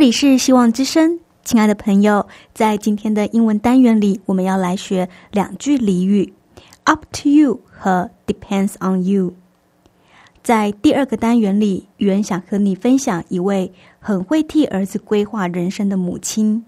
这里是希望之声，亲爱的朋友，在今天的英文单元里，我们要来学两句俚语：“up to you” 和 “depends on you”。在第二个单元里，语言想和你分享一位很会替儿子规划人生的母亲。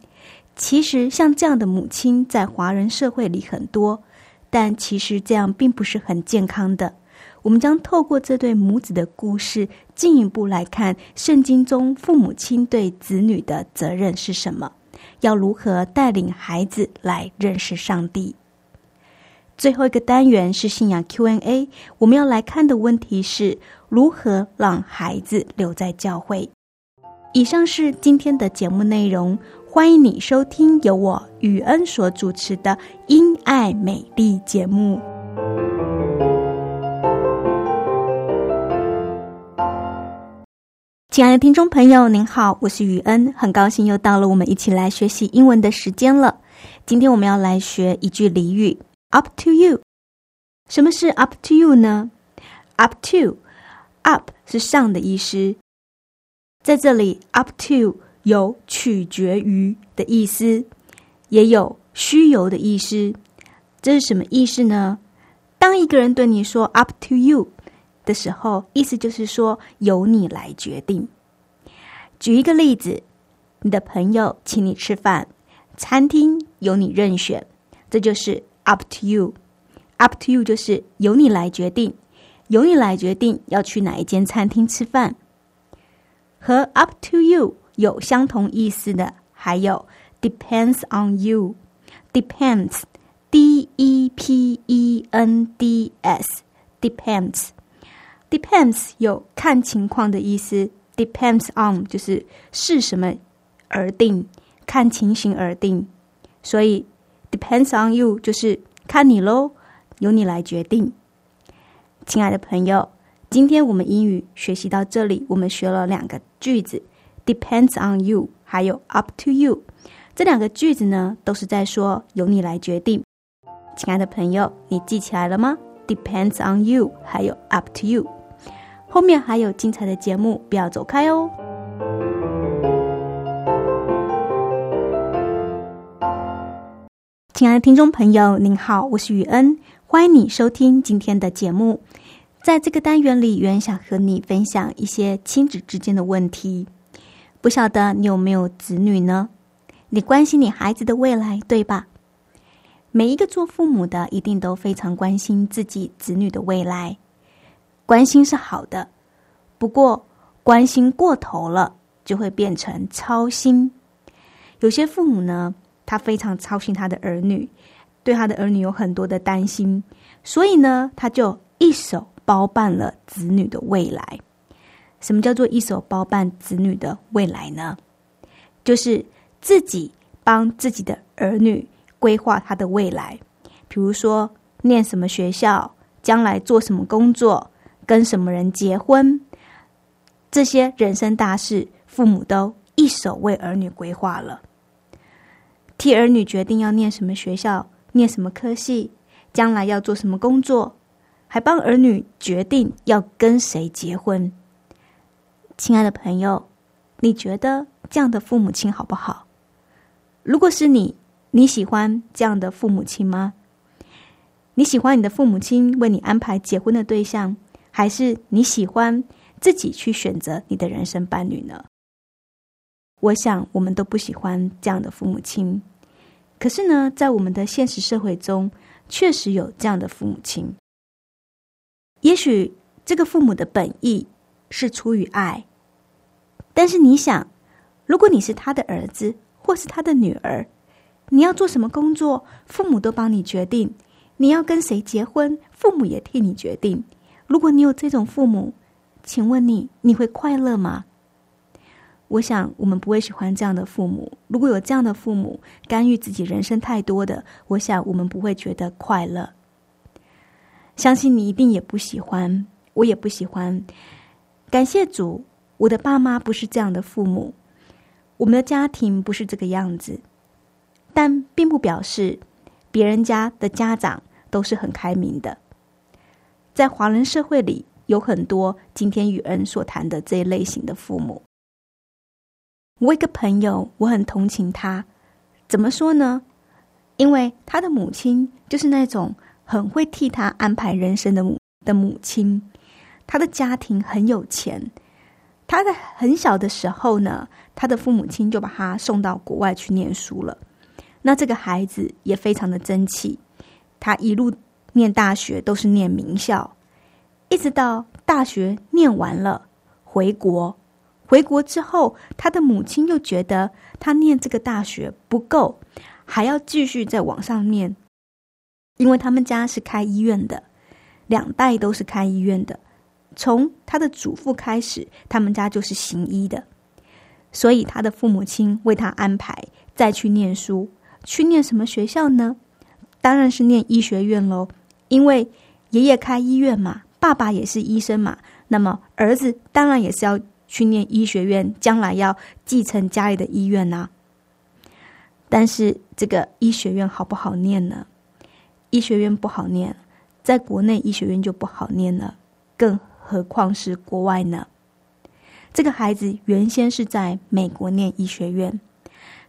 其实，像这样的母亲在华人社会里很多，但其实这样并不是很健康的。我们将透过这对母子的故事，进一步来看圣经中父母亲对子女的责任是什么，要如何带领孩子来认识上帝。最后一个单元是信仰 Q&A，我们要来看的问题是如何让孩子留在教会。以上是今天的节目内容，欢迎你收听由我与恩所主持的《因爱美丽》节目。亲爱的听众朋友，您好，我是雨恩，很高兴又到了我们一起来学习英文的时间了。今天我们要来学一句俚语：“up to you”。什么是 “up to you” 呢？“up to”，“up” 是上的意思，在这里 “up to” 有取决于的意思，也有虚有的意思。这是什么意思呢？当一个人对你说 “up to you”。的时候，意思就是说由你来决定。举一个例子，你的朋友请你吃饭，餐厅由你任选，这就是 up to you。up to you 就是由你来决定，由你来决定要去哪一间餐厅吃饭。和 up to you 有相同意思的，还有 depends on you。depends，d e p e n d s，depends。Depends 有看情况的意思，Depends on 就是视什么而定，看情形而定。所以 Depends on you 就是看你喽，由你来决定。亲爱的朋友，今天我们英语学习到这里，我们学了两个句子，Depends on you，还有 Up to you。这两个句子呢，都是在说由你来决定。亲爱的朋友，你记起来了吗？Depends on you，还有 Up to you。后面还有精彩的节目，不要走开哦！亲爱的听众朋友，您好，我是雨恩，欢迎你收听今天的节目。在这个单元里，原想和你分享一些亲子之间的问题。不晓得你有没有子女呢？你关心你孩子的未来，对吧？每一个做父母的，一定都非常关心自己子女的未来。关心是好的，不过关心过头了就会变成操心。有些父母呢，他非常操心他的儿女，对他的儿女有很多的担心，所以呢，他就一手包办了子女的未来。什么叫做一手包办子女的未来呢？就是自己帮自己的儿女规划他的未来，比如说念什么学校，将来做什么工作。跟什么人结婚，这些人生大事，父母都一手为儿女规划了。替儿女决定要念什么学校，念什么科系，将来要做什么工作，还帮儿女决定要跟谁结婚。亲爱的朋友，你觉得这样的父母亲好不好？如果是你，你喜欢这样的父母亲吗？你喜欢你的父母亲为你安排结婚的对象，还是你喜欢自己去选择你的人生伴侣呢？我想，我们都不喜欢这样的父母亲。可是呢，在我们的现实社会中，确实有这样的父母亲。也许这个父母的本意是出于爱，但是你想，如果你是他的儿子或是他的女儿，你要做什么工作，父母都帮你决定；你要跟谁结婚，父母也替你决定。如果你有这种父母，请问你，你会快乐吗？我想，我们不会喜欢这样的父母。如果有这样的父母干预自己人生太多的，我想我们不会觉得快乐。相信你一定也不喜欢，我也不喜欢。感谢主，我的爸妈不是这样的父母，我们的家庭不是这个样子。但并不表示别人家的家长都是很开明的。在华人社会里，有很多今天与恩所谈的这一类型的父母。我一个朋友，我很同情他。怎么说呢？因为他的母亲就是那种很会替他安排人生的母的母亲。他的家庭很有钱，他在很小的时候呢，他的父母亲就把他送到国外去念书了。那这个孩子也非常的争气，他一路念大学都是念名校，一直到大学念完了回国。回国之后，他的母亲又觉得他念这个大学不够，还要继续在网上念，因为他们家是开医院的，两代都是开医院的，从他的祖父开始，他们家就是行医的，所以他的父母亲为他安排再去念书，去念什么学校呢？当然是念医学院喽，因为爷爷开医院嘛，爸爸也是医生嘛，那么儿子当然也是要。去念医学院，将来要继承家里的医院呐。但是这个医学院好不好念呢？医学院不好念，在国内医学院就不好念了，更何况是国外呢？这个孩子原先是在美国念医学院，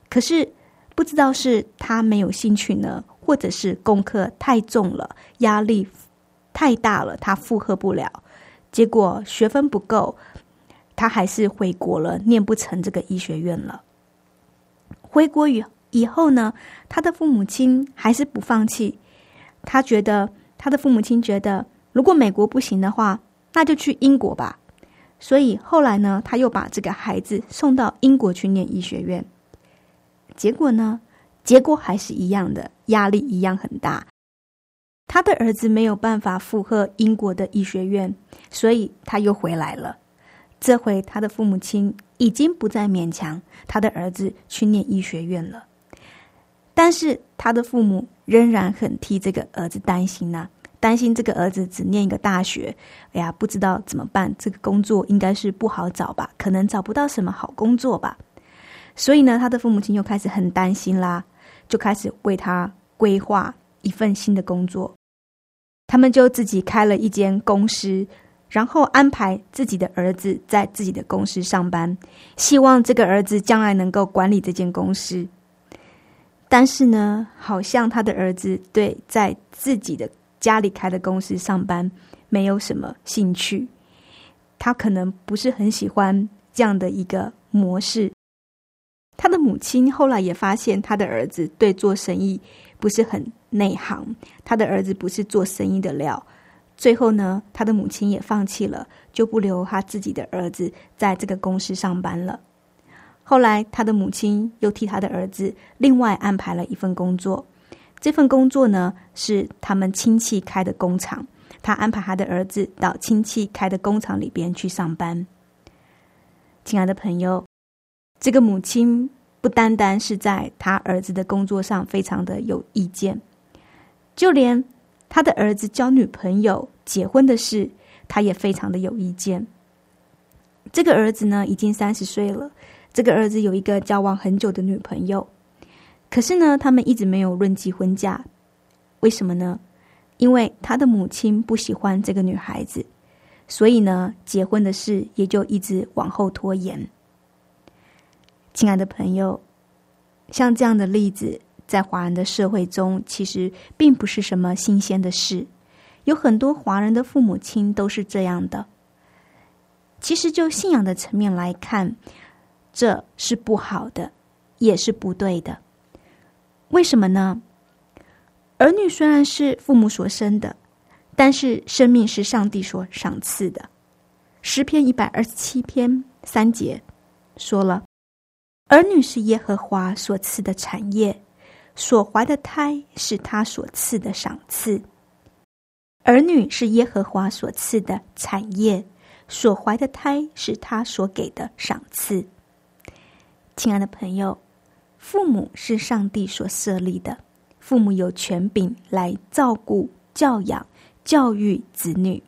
可是不知道是他没有兴趣呢，或者是功课太重了，压力太大了，他负荷不了，结果学分不够。他还是回国了，念不成这个医学院了。回国以以后呢，他的父母亲还是不放弃。他觉得他的父母亲觉得，如果美国不行的话，那就去英国吧。所以后来呢，他又把这个孩子送到英国去念医学院。结果呢，结果还是一样的，压力一样很大。他的儿子没有办法负荷英国的医学院，所以他又回来了。这回他的父母亲已经不再勉强他的儿子去念医学院了，但是他的父母仍然很替这个儿子担心呐，担心这个儿子只念一个大学，哎呀，不知道怎么办，这个工作应该是不好找吧，可能找不到什么好工作吧。所以呢，他的父母亲又开始很担心啦，就开始为他规划一份新的工作，他们就自己开了一间公司。然后安排自己的儿子在自己的公司上班，希望这个儿子将来能够管理这间公司。但是呢，好像他的儿子对在自己的家里开的公司上班没有什么兴趣，他可能不是很喜欢这样的一个模式。他的母亲后来也发现他的儿子对做生意不是很内行，他的儿子不是做生意的料。最后呢，他的母亲也放弃了，就不留他自己的儿子在这个公司上班了。后来，他的母亲又替他的儿子另外安排了一份工作，这份工作呢是他们亲戚开的工厂，他安排他的儿子到亲戚开的工厂里边去上班。亲爱的朋友，这个母亲不单单是在他儿子的工作上非常的有意见，就连。他的儿子交女朋友、结婚的事，他也非常的有意见。这个儿子呢，已经三十岁了。这个儿子有一个交往很久的女朋友，可是呢，他们一直没有论及婚嫁。为什么呢？因为他的母亲不喜欢这个女孩子，所以呢，结婚的事也就一直往后拖延。亲爱的朋友，像这样的例子，在华人的社会中，其实并不是什么新鲜的事。有很多华人的父母亲都是这样的。其实，就信仰的层面来看，这是不好的，也是不对的。为什么呢？儿女虽然是父母所生的，但是生命是上帝所赏赐的。诗篇一百二十七篇三节说了：“儿女是耶和华所赐的产业，所怀的胎是他所赐的赏赐。”儿女是耶和华所赐的产业，所怀的胎是他所给的赏赐。亲爱的朋友，父母是上帝所设立的，父母有权柄来照顾、教养、教育子女，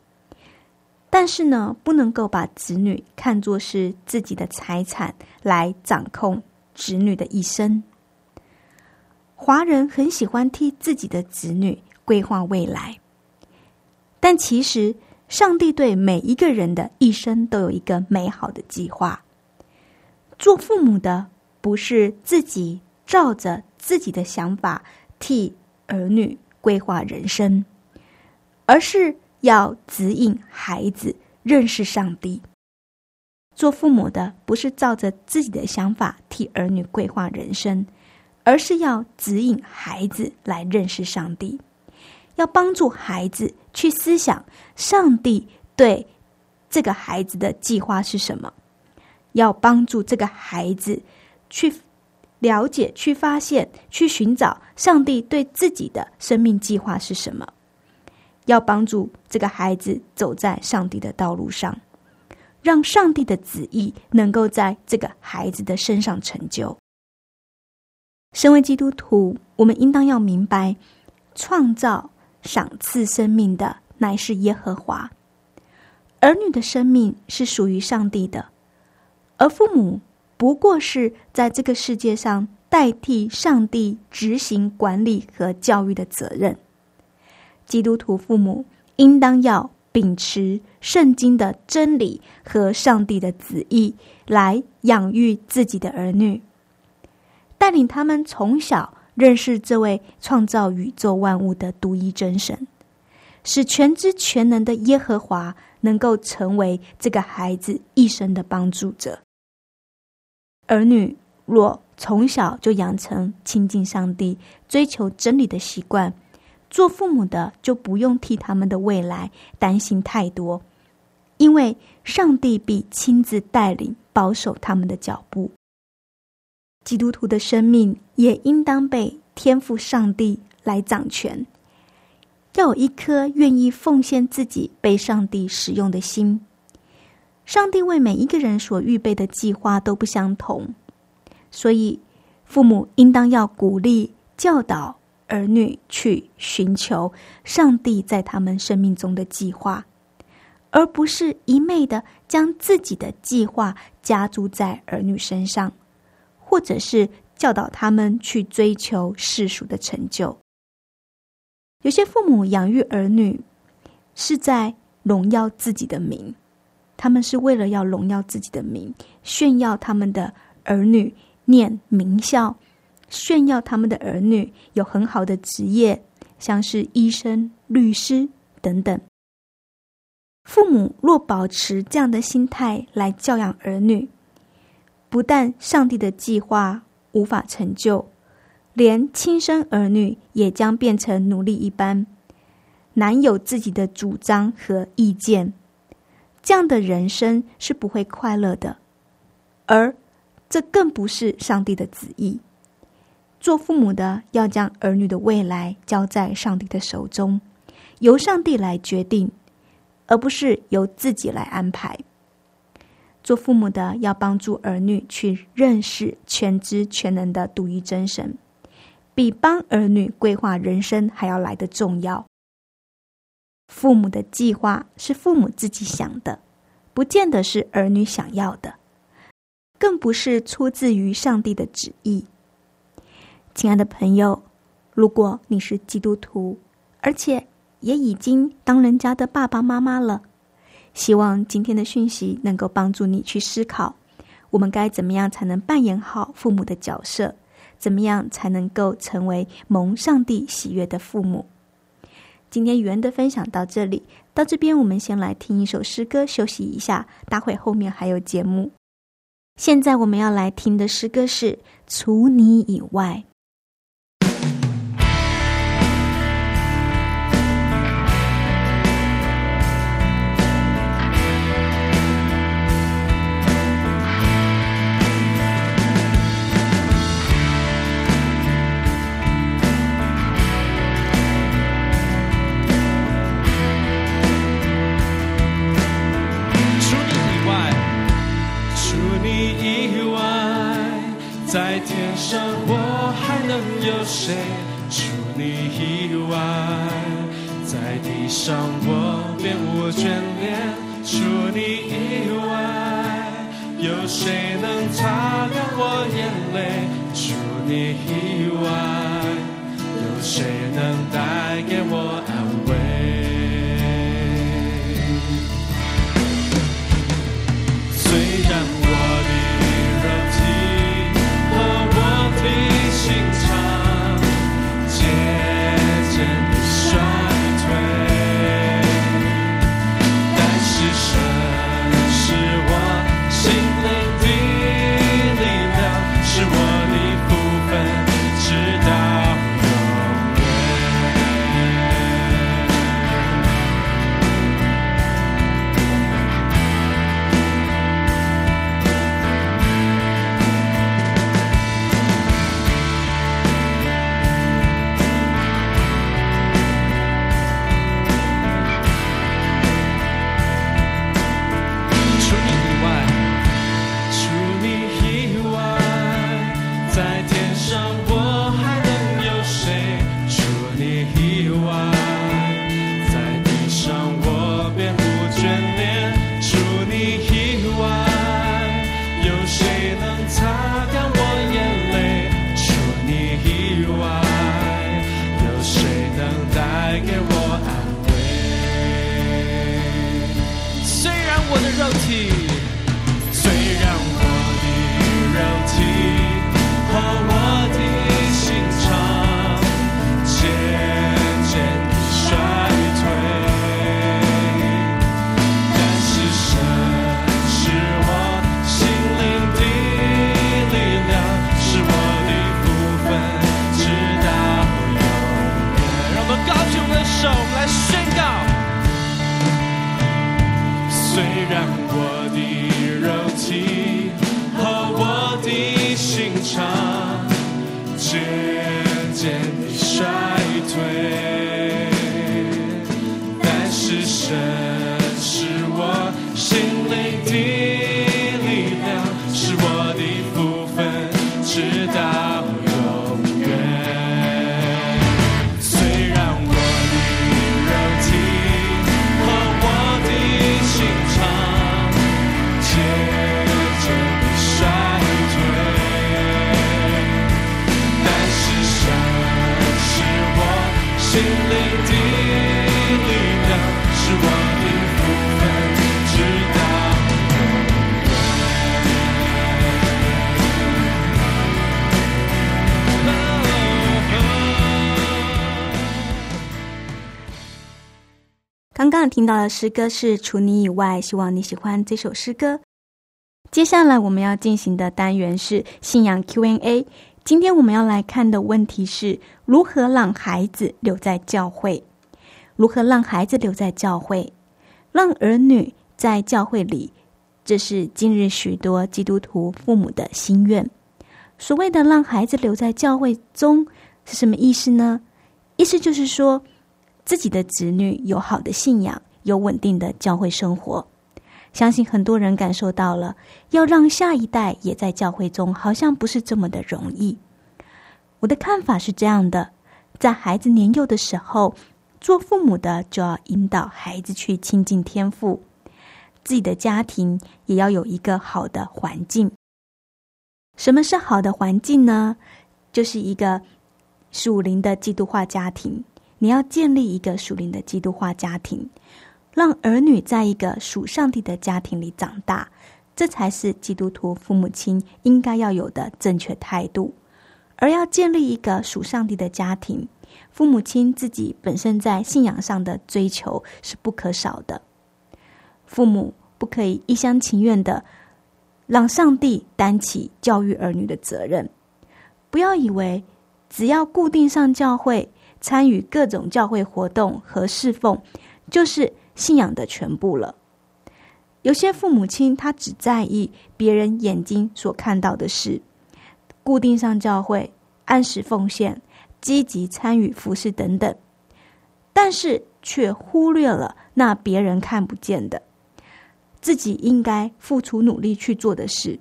但是呢，不能够把子女看作是自己的财产来掌控子女的一生。华人很喜欢替自己的子女规划未来。但其实，上帝对每一个人的一生都有一个美好的计划。做父母的不是自己照着自己的想法替儿女规划人生，而是要指引孩子认识上帝。做父母的不是照着自己的想法替儿女规划人生，而是要指引孩子来认识上帝。要帮助孩子去思想上帝对这个孩子的计划是什么，要帮助这个孩子去了解、去发现、去寻找上帝对自己的生命计划是什么，要帮助这个孩子走在上帝的道路上，让上帝的旨意能够在这个孩子的身上成就。身为基督徒，我们应当要明白创造。赏赐生命的乃是耶和华，儿女的生命是属于上帝的，而父母不过是在这个世界上代替上帝执行管理和教育的责任。基督徒父母应当要秉持圣经的真理和上帝的旨意来养育自己的儿女，带领他们从小。认识这位创造宇宙万物的独一真神，使全知全能的耶和华能够成为这个孩子一生的帮助者。儿女若从小就养成亲近上帝、追求真理的习惯，做父母的就不用替他们的未来担心太多，因为上帝必亲自带领、保守他们的脚步。基督徒的生命也应当被天赋上帝来掌权，要有一颗愿意奉献自己、被上帝使用的心。上帝为每一个人所预备的计划都不相同，所以父母应当要鼓励、教导儿女去寻求上帝在他们生命中的计划，而不是一昧的将自己的计划加诸在儿女身上。或者是教导他们去追求世俗的成就。有些父母养育儿女是在荣耀自己的名，他们是为了要荣耀自己的名，炫耀他们的儿女念名校，炫耀他们的儿女有很好的职业，像是医生、律师等等。父母若保持这样的心态来教养儿女。不但上帝的计划无法成就，连亲生儿女也将变成奴隶一般，难有自己的主张和意见。这样的人生是不会快乐的，而这更不是上帝的旨意。做父母的要将儿女的未来交在上帝的手中，由上帝来决定，而不是由自己来安排。做父母的要帮助儿女去认识全知全能的独一真神，比帮儿女规划人生还要来的重要。父母的计划是父母自己想的，不见得是儿女想要的，更不是出自于上帝的旨意。亲爱的朋友，如果你是基督徒，而且也已经当人家的爸爸妈妈了。希望今天的讯息能够帮助你去思考，我们该怎么样才能扮演好父母的角色，怎么样才能够成为蒙上帝喜悦的父母？今天语言的分享到这里，到这边我们先来听一首诗歌休息一下，待会后面还有节目。现在我们要来听的诗歌是《除你以外》。你以外，有谁能带给我给我安慰。虽然我的肉体部分，直到。刚刚听到的诗歌是《除你以外》，希望你喜欢这首诗歌。接下来我们要进行的单元是信仰 Q&A。今天我们要来看的问题是如何让孩子留在教会？如何让孩子留在教会？让儿女在教会里，这是今日许多基督徒父母的心愿。所谓的让孩子留在教会中是什么意思呢？意思就是说。自己的子女有好的信仰，有稳定的教会生活，相信很多人感受到了。要让下一代也在教会中，好像不是这么的容易。我的看法是这样的：在孩子年幼的时候，做父母的就要引导孩子去亲近天父，自己的家庭也要有一个好的环境。什么是好的环境呢？就是一个属灵的基督化家庭。你要建立一个属灵的基督化家庭，让儿女在一个属上帝的家庭里长大，这才是基督徒父母亲应该要有的正确态度，而要建立一个属上帝的家庭，父母亲自己本身在信仰上的追求是不可少的。父母不可以一厢情愿的让上帝担起教育儿女的责任。不要以为只要固定上教会，参与各种教会活动和侍奉，就是信仰的全部了。有些父母亲他只在意别人眼睛所看到的事，固定上教会、按时奉献、积极参与服饰等等，但是却忽略了那别人看不见的，自己应该付出努力去做的事。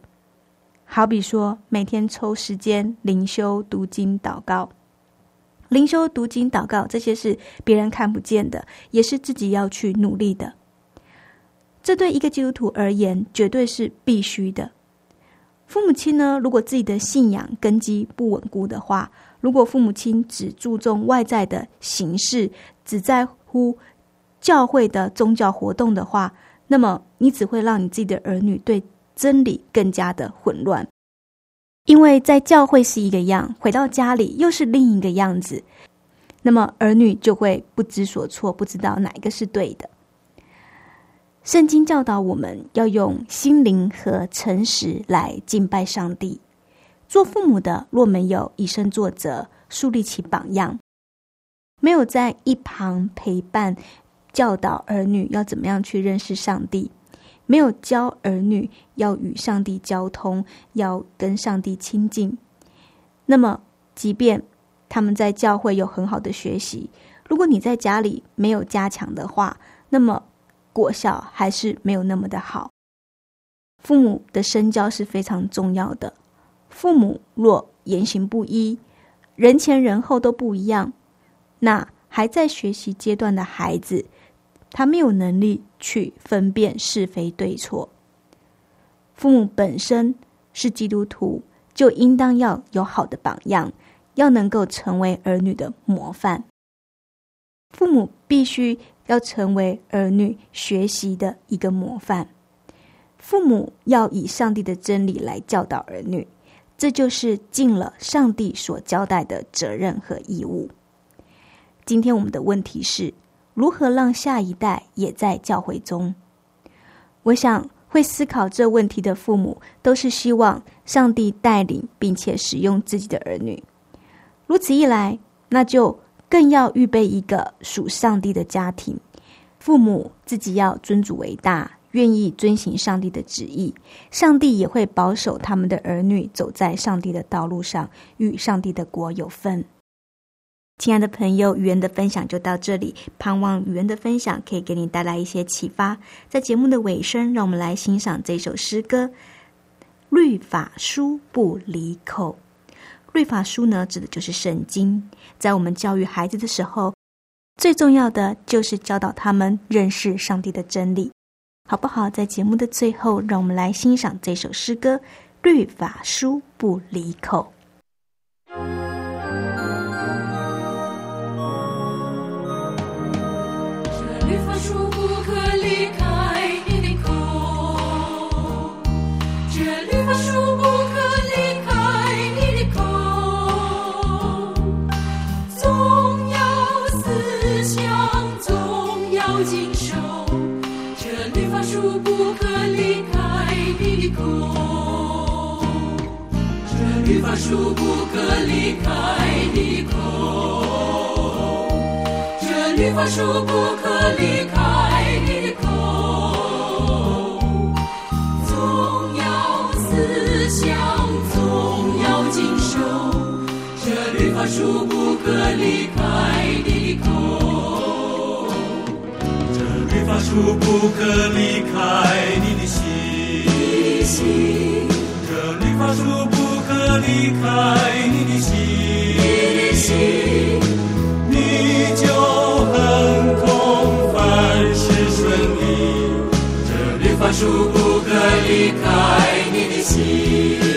好比说，每天抽时间灵修、读经、祷告。灵修、读经、祷告，这些是别人看不见的，也是自己要去努力的。这对一个基督徒而言，绝对是必须的。父母亲呢，如果自己的信仰根基不稳固的话，如果父母亲只注重外在的形式，只在乎教会的宗教活动的话，那么你只会让你自己的儿女对真理更加的混乱。因为在教会是一个样，回到家里又是另一个样子，那么儿女就会不知所措，不知道哪一个是对的。圣经教导我们要用心灵和诚实来敬拜上帝。做父母的若没有以身作则，树立起榜样，没有在一旁陪伴教导儿女要怎么样去认识上帝，没有教儿女要与上帝交通，要跟上帝亲近，那么即便他们在教会有很好的学习，如果你在家里没有加强的话，那么。果效还是没有那么的好。父母的身教是非常重要的。父母若言行不一，人前人后都不一样，那还在学习阶段的孩子，他没有能力去分辨是非对错。父母本身是基督徒，就应当要有好的榜样，要能够成为儿女的模范。父母必须。要成为儿女学习的一个模范，父母要以上帝的真理来教导儿女，这就是尽了上帝所交代的责任和义务。今天我们的问题是如何让下一代也在教会中？我想会思考这问题的父母，都是希望上帝带领并且使用自己的儿女。如此一来，那就。更要预备一个属上帝的家庭，父母自己要尊主为大，愿意遵行上帝的旨意，上帝也会保守他们的儿女走在上帝的道路上，与上帝的国有份。亲爱的朋友，语言的分享就到这里，盼望语言的分享可以给你带来一些启发。在节目的尾声，让我们来欣赏这首诗歌《律法书不离口》。律法书呢，指的就是圣经。在我们教育孩子的时候，最重要的就是教导他们认识上帝的真理，好不好？在节目的最后，让我们来欣赏这首诗歌《律法书不离口》。书不可离开你口，这律法书不可离开你口，总要思想，总要谨守，这律法书不可离开你口，这律法书不可离开你的心，这律法书。离开你的心，你就很空，凡事顺利。这律法书不可离开你的心。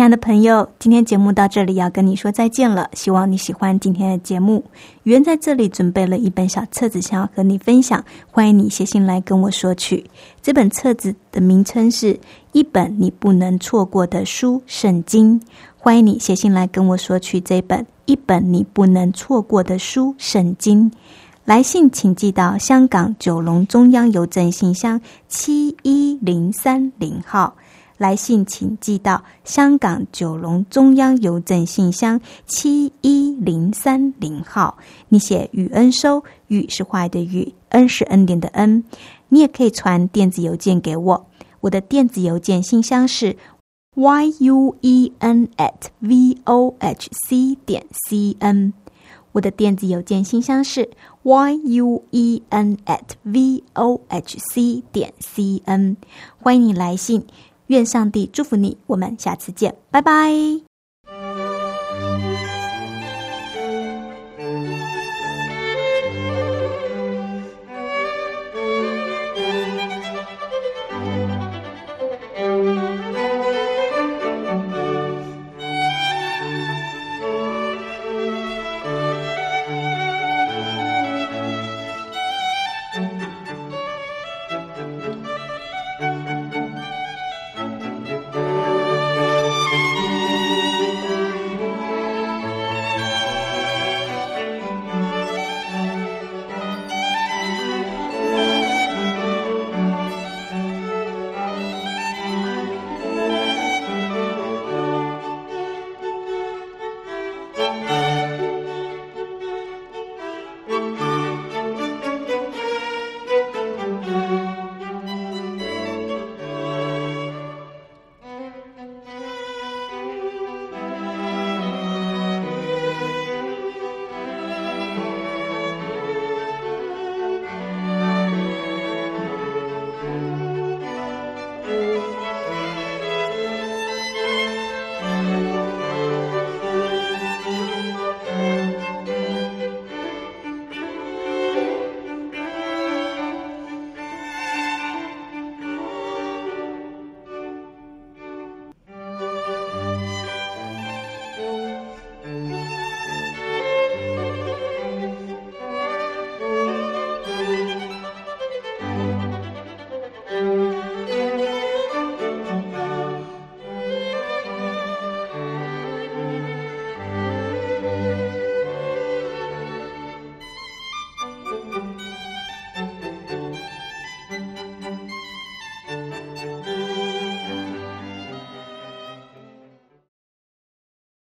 亲爱的朋友，今天节目到这里要跟你说再见了。希望你喜欢今天的节目。圆在这里准备了一本小册子，想要和你分享，欢迎你写信来跟我索取。这本册子的名称是一本你不能错过的书《圣经》，欢迎你写信来跟我索取这本一本你不能错过的书《圣经》。来信请寄到香港九龙中央邮政信箱七一零三零号。来信请寄到香港九龙中央邮政信箱七一零三零号。你写“雨恩收”，“雨”是坏的“雨”，“恩”是恩典的“恩”。你也可以传电子邮件给我，我的电子邮件信箱是 y u e n at v o h c 点 c n。我的电子邮件信箱是 y u e n at v o h c 点 c n。欢迎你来信。愿上帝祝福你，我们下次见，拜拜。